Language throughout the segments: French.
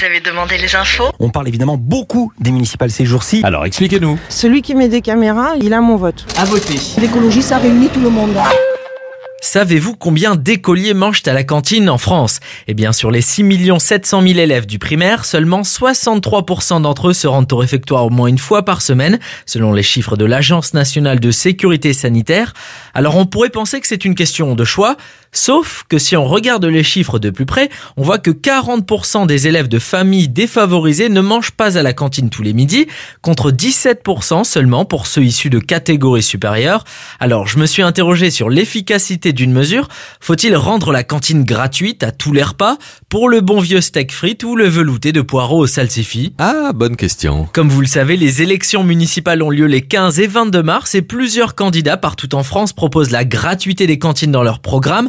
Vous avez demandé les infos On parle évidemment beaucoup des municipales ces jours-ci. Alors expliquez-nous. Celui qui met des caméras, il a mon vote. À voter. L'écologie, ça réunit tout le monde. Savez-vous combien d'écoliers mangent à la cantine en France? Eh bien, sur les 6 700 000 élèves du primaire, seulement 63% d'entre eux se rendent au réfectoire au moins une fois par semaine, selon les chiffres de l'Agence nationale de sécurité sanitaire. Alors, on pourrait penser que c'est une question de choix, sauf que si on regarde les chiffres de plus près, on voit que 40% des élèves de familles défavorisées ne mangent pas à la cantine tous les midis, contre 17% seulement pour ceux issus de catégories supérieures. Alors, je me suis interrogé sur l'efficacité d'une mesure, faut-il rendre la cantine gratuite à tous les repas pour le bon vieux steak frites ou le velouté de poireaux au salsifis? Ah, bonne question. Comme vous le savez, les élections municipales ont lieu les 15 et 22 mars et plusieurs candidats partout en France proposent la gratuité des cantines dans leur programme.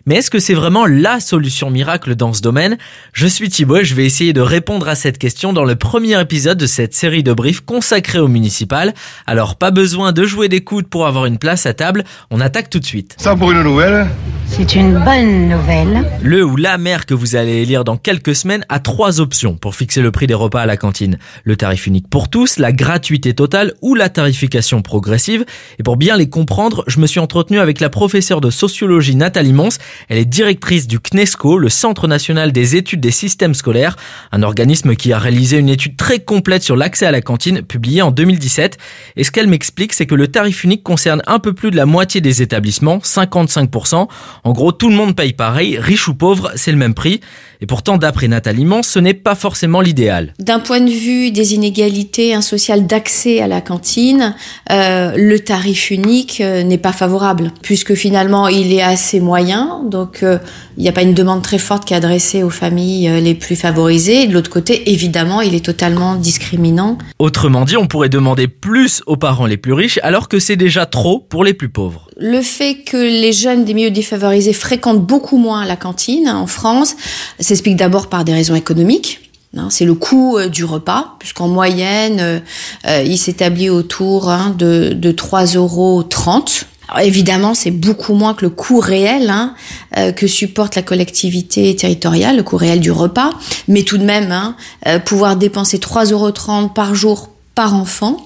Mais est-ce que c'est vraiment la solution miracle dans ce domaine? Je suis Thibaut et je vais essayer de répondre à cette question dans le premier épisode de cette série de briefs consacrée au municipal. Alors pas besoin de jouer des coudes pour avoir une place à table, on attaque tout de suite. Ça pour une nouvelle? C'est une bonne nouvelle. Le ou la maire que vous allez élire dans quelques semaines a trois options pour fixer le prix des repas à la cantine. Le tarif unique pour tous, la gratuité totale ou la tarification progressive. Et pour bien les comprendre, je me suis entretenu avec la professeure de sociologie Nathalie Mons. Elle est directrice du CNESCO, le Centre national des études des systèmes scolaires, un organisme qui a réalisé une étude très complète sur l'accès à la cantine publiée en 2017. Et ce qu'elle m'explique, c'est que le tarif unique concerne un peu plus de la moitié des établissements, 55%. En gros, tout le monde paye pareil, riche ou pauvre, c'est le même prix. Et pourtant, d'après Nathalie Mans, ce n'est pas forcément l'idéal. D'un point de vue des inégalités un social d'accès à la cantine, euh, le tarif unique euh, n'est pas favorable, puisque finalement il est assez moyen, donc euh, il n'y a pas une demande très forte qui est adressée aux familles euh, les plus favorisées. De l'autre côté, évidemment, il est totalement discriminant. Autrement dit, on pourrait demander plus aux parents les plus riches, alors que c'est déjà trop pour les plus pauvres. Le fait que les jeunes des milieux défavorisés fréquentent beaucoup moins la cantine en France s'explique d'abord par des raisons économiques. Hein, c'est le coût euh, du repas, puisqu'en moyenne, euh, il s'établit autour hein, de, de 3,30 euros. Évidemment, c'est beaucoup moins que le coût réel hein, euh, que supporte la collectivité territoriale, le coût réel du repas. Mais tout de même, hein, euh, pouvoir dépenser 3,30 euros par jour par enfant,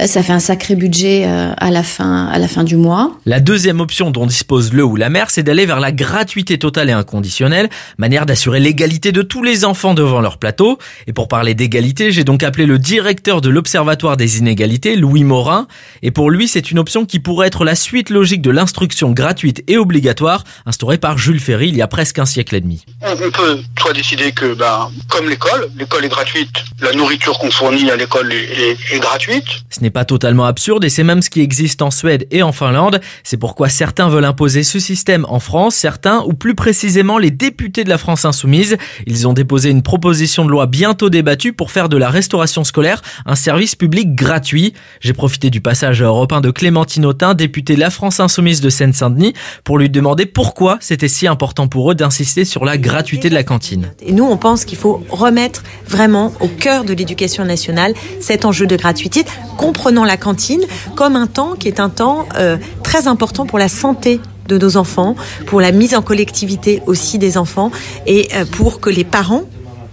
euh, ça fait un sacré budget euh, à la fin à la fin du mois. La deuxième option dont dispose le ou la mère, c'est d'aller vers la gratuité totale et inconditionnelle, manière d'assurer l'égalité de tous les enfants devant leur plateau. Et pour parler d'égalité, j'ai donc appelé le directeur de l'Observatoire des inégalités, Louis Morin. Et pour lui, c'est une option qui pourrait être la suite logique de l'instruction gratuite et obligatoire instaurée par Jules Ferry il y a presque un siècle et demi. On on peut soit décider que, ben, comme l'école, l'école est gratuite, la nourriture qu'on fournit à l'école est, est- est gratuite. Ce n'est pas totalement absurde et c'est même ce qui existe en Suède et en Finlande. C'est pourquoi certains veulent imposer ce système en France, certains, ou plus précisément les députés de la France insoumise. Ils ont déposé une proposition de loi bientôt débattue pour faire de la restauration scolaire un service public gratuit. J'ai profité du passage à Europe 1 de Clémentine Autain, députée de la France insoumise de Seine-Saint-Denis, pour lui demander pourquoi c'était si important pour eux d'insister sur la gratuité de la cantine. Et nous, on pense qu'il faut remettre vraiment au cœur de l'éducation nationale cet enjeu de gratuité, comprenant la cantine comme un temps qui est un temps euh, très important pour la santé de nos enfants, pour la mise en collectivité aussi des enfants et euh, pour que les parents,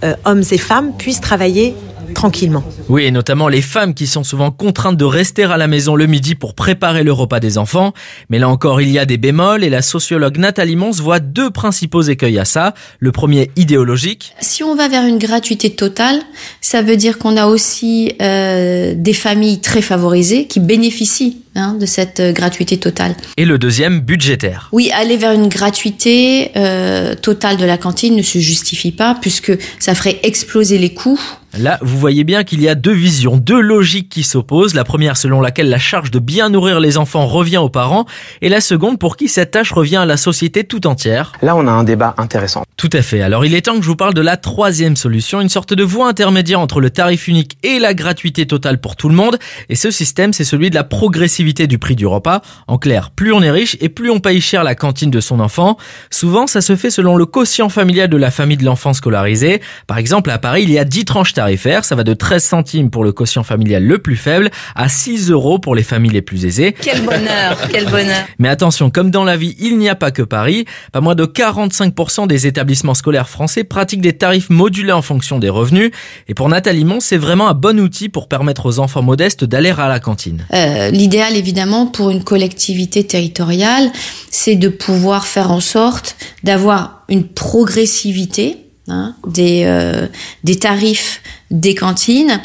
euh, hommes et femmes, puissent travailler tranquillement. Oui, et notamment les femmes qui sont souvent contraintes de rester à la maison le midi pour préparer le repas des enfants. Mais là encore, il y a des bémols et la sociologue Nathalie Mons voit deux principaux écueils à ça. Le premier idéologique. Si on va vers une gratuité totale, ça veut dire qu'on a aussi euh, des familles très favorisées qui bénéficient hein, de cette euh, gratuité totale. Et le deuxième budgétaire. Oui, aller vers une gratuité euh, totale de la cantine ne se justifie pas puisque ça ferait exploser les coûts. Là, vous voyez bien qu'il y a deux visions, deux logiques qui s'opposent. La première selon laquelle la charge de bien nourrir les enfants revient aux parents, et la seconde pour qui cette tâche revient à la société tout entière. Là, on a un débat intéressant. Tout à fait. Alors il est temps que je vous parle de la troisième solution, une sorte de voie intermédiaire entre le tarif unique et la gratuité totale pour tout le monde. Et ce système, c'est celui de la progressivité progressivité du prix du repas. En clair, plus on est riche et plus on paye cher la cantine de son enfant. Souvent, ça se fait selon le quotient familial de la famille de l'enfant scolarisé. Par exemple, à Paris, il y a 10 tranches tarifaires. Ça va de 13 centimes pour le quotient familial le plus faible à 6 euros pour les familles les plus aisées. Quel bonheur, quel bonheur. Mais attention, comme dans la vie, il n'y a pas que Paris. Pas moins de 45% des établissements scolaires français pratiquent des tarifs modulés en fonction des revenus. Et pour Nathalie Mont, c'est vraiment un bon outil pour permettre aux enfants modestes d'aller à la cantine. Euh, L'idéal, évidemment, pour une collectivité territoriale, c'est de pouvoir faire en sorte d'avoir une progressivité hein, des, euh, des tarifs des cantines,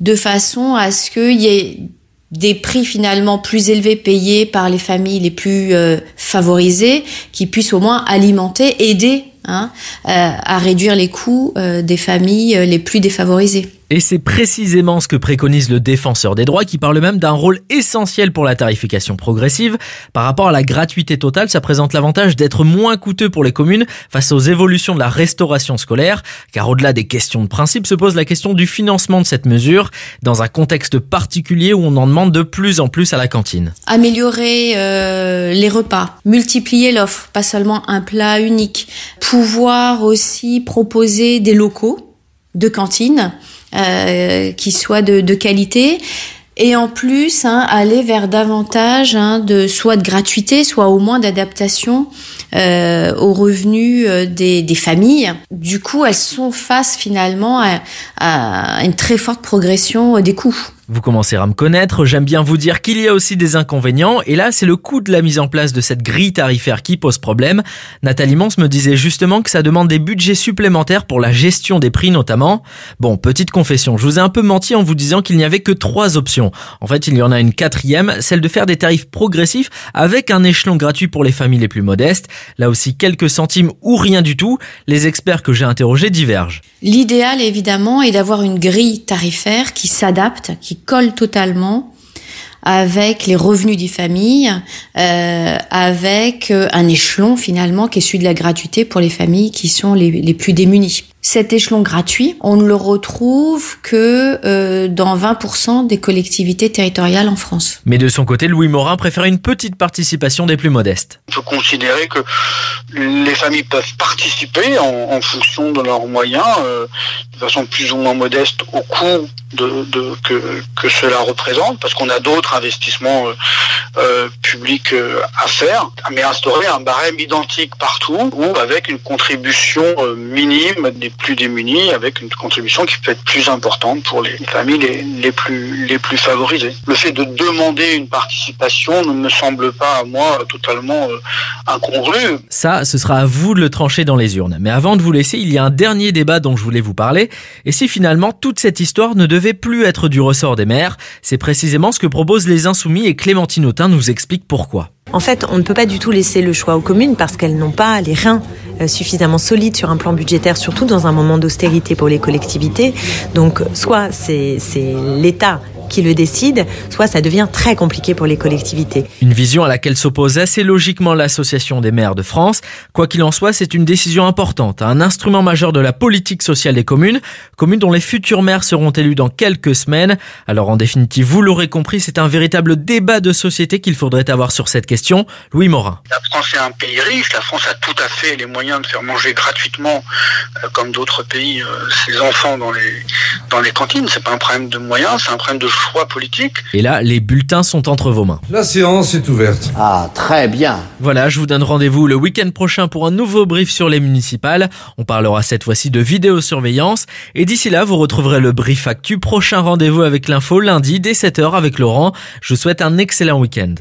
de façon à ce qu'il y ait des prix finalement plus élevés payés par les familles les plus euh, favorisées, qui puissent au moins alimenter, aider hein, euh, à réduire les coûts des familles les plus défavorisées. Et c'est précisément ce que préconise le défenseur des droits qui parle même d'un rôle essentiel pour la tarification progressive. Par rapport à la gratuité totale, ça présente l'avantage d'être moins coûteux pour les communes face aux évolutions de la restauration scolaire, car au-delà des questions de principe se pose la question du financement de cette mesure, dans un contexte particulier où on en demande de plus en plus à la cantine. Améliorer euh, les repas, multiplier l'offre, pas seulement un plat unique, pouvoir aussi proposer des locaux de cantine euh, qui soient de, de, qualité. Et en plus hein, aller vers davantage hein, de soit de gratuité soit au moins d'adaptation euh, aux revenus euh, des, des, familles. Du coup elles sont face finalement à, à une très forte progression des coûts vous commencez à me connaître, j'aime bien vous dire qu'il y a aussi des inconvénients, et là c'est le coût de la mise en place de cette grille tarifaire qui pose problème. Nathalie Mons me disait justement que ça demande des budgets supplémentaires pour la gestion des prix notamment. Bon, petite confession, je vous ai un peu menti en vous disant qu'il n'y avait que trois options. En fait, il y en a une quatrième, celle de faire des tarifs progressifs avec un échelon gratuit pour les familles les plus modestes. Là aussi, quelques centimes ou rien du tout. Les experts que j'ai interrogés divergent. L'idéal évidemment est d'avoir une grille tarifaire qui s'adapte, colle totalement avec les revenus des familles, euh, avec un échelon finalement qui est celui de la gratuité pour les familles qui sont les plus démunies. Cet échelon gratuit, on ne le retrouve que euh, dans 20% des collectivités territoriales en France. Mais de son côté, Louis Morin préfère une petite participation des plus modestes. On peut considérer que les familles peuvent participer en, en fonction de leurs moyens, euh, de façon plus ou moins modeste au coût de, de que, que, cela représente, parce qu'on a d'autres investissements euh, euh publics euh, à faire, mais instaurer un barème identique partout ou avec une contribution euh, minime des plus démunis avec une contribution qui peut être plus importante pour les familles les, les, plus, les plus favorisées. Le fait de demander une participation ne me semble pas à moi totalement euh, incongru. Ça, ce sera à vous de le trancher dans les urnes. Mais avant de vous laisser, il y a un dernier débat dont je voulais vous parler. Et si finalement toute cette histoire ne devait plus être du ressort des maires, c'est précisément ce que proposent les Insoumis et Clémentine Autain nous explique pourquoi. En fait, on ne peut pas du tout laisser le choix aux communes parce qu'elles n'ont pas les reins suffisamment solides sur un plan budgétaire, surtout dans un moment d'austérité pour les collectivités. Donc, soit c'est l'État qui le décide, soit ça devient très compliqué pour les collectivités. Une vision à laquelle s'oppose assez logiquement l'Association des maires de France. Quoi qu'il en soit, c'est une décision importante, un instrument majeur de la politique sociale des communes, communes dont les futurs maires seront élus dans quelques semaines. Alors en définitive, vous l'aurez compris, c'est un véritable débat de société qu'il faudrait avoir sur cette question. Louis Morin. La France est un pays riche, la France a tout à fait les moyens de faire manger gratuitement, euh, comme d'autres pays, euh, ses enfants dans les, dans les cantines. C'est pas un problème de moyens, c'est un problème de choix politique. Et là, les bulletins sont entre vos mains. La séance est ouverte. Ah, très bien. Voilà, je vous donne rendez-vous le week-end prochain pour un nouveau brief sur les municipales. On parlera cette fois-ci de vidéosurveillance. Et d'ici là, vous retrouverez le brief actu. Prochain rendez-vous avec l'info lundi dès 7h avec Laurent. Je vous souhaite un excellent week-end.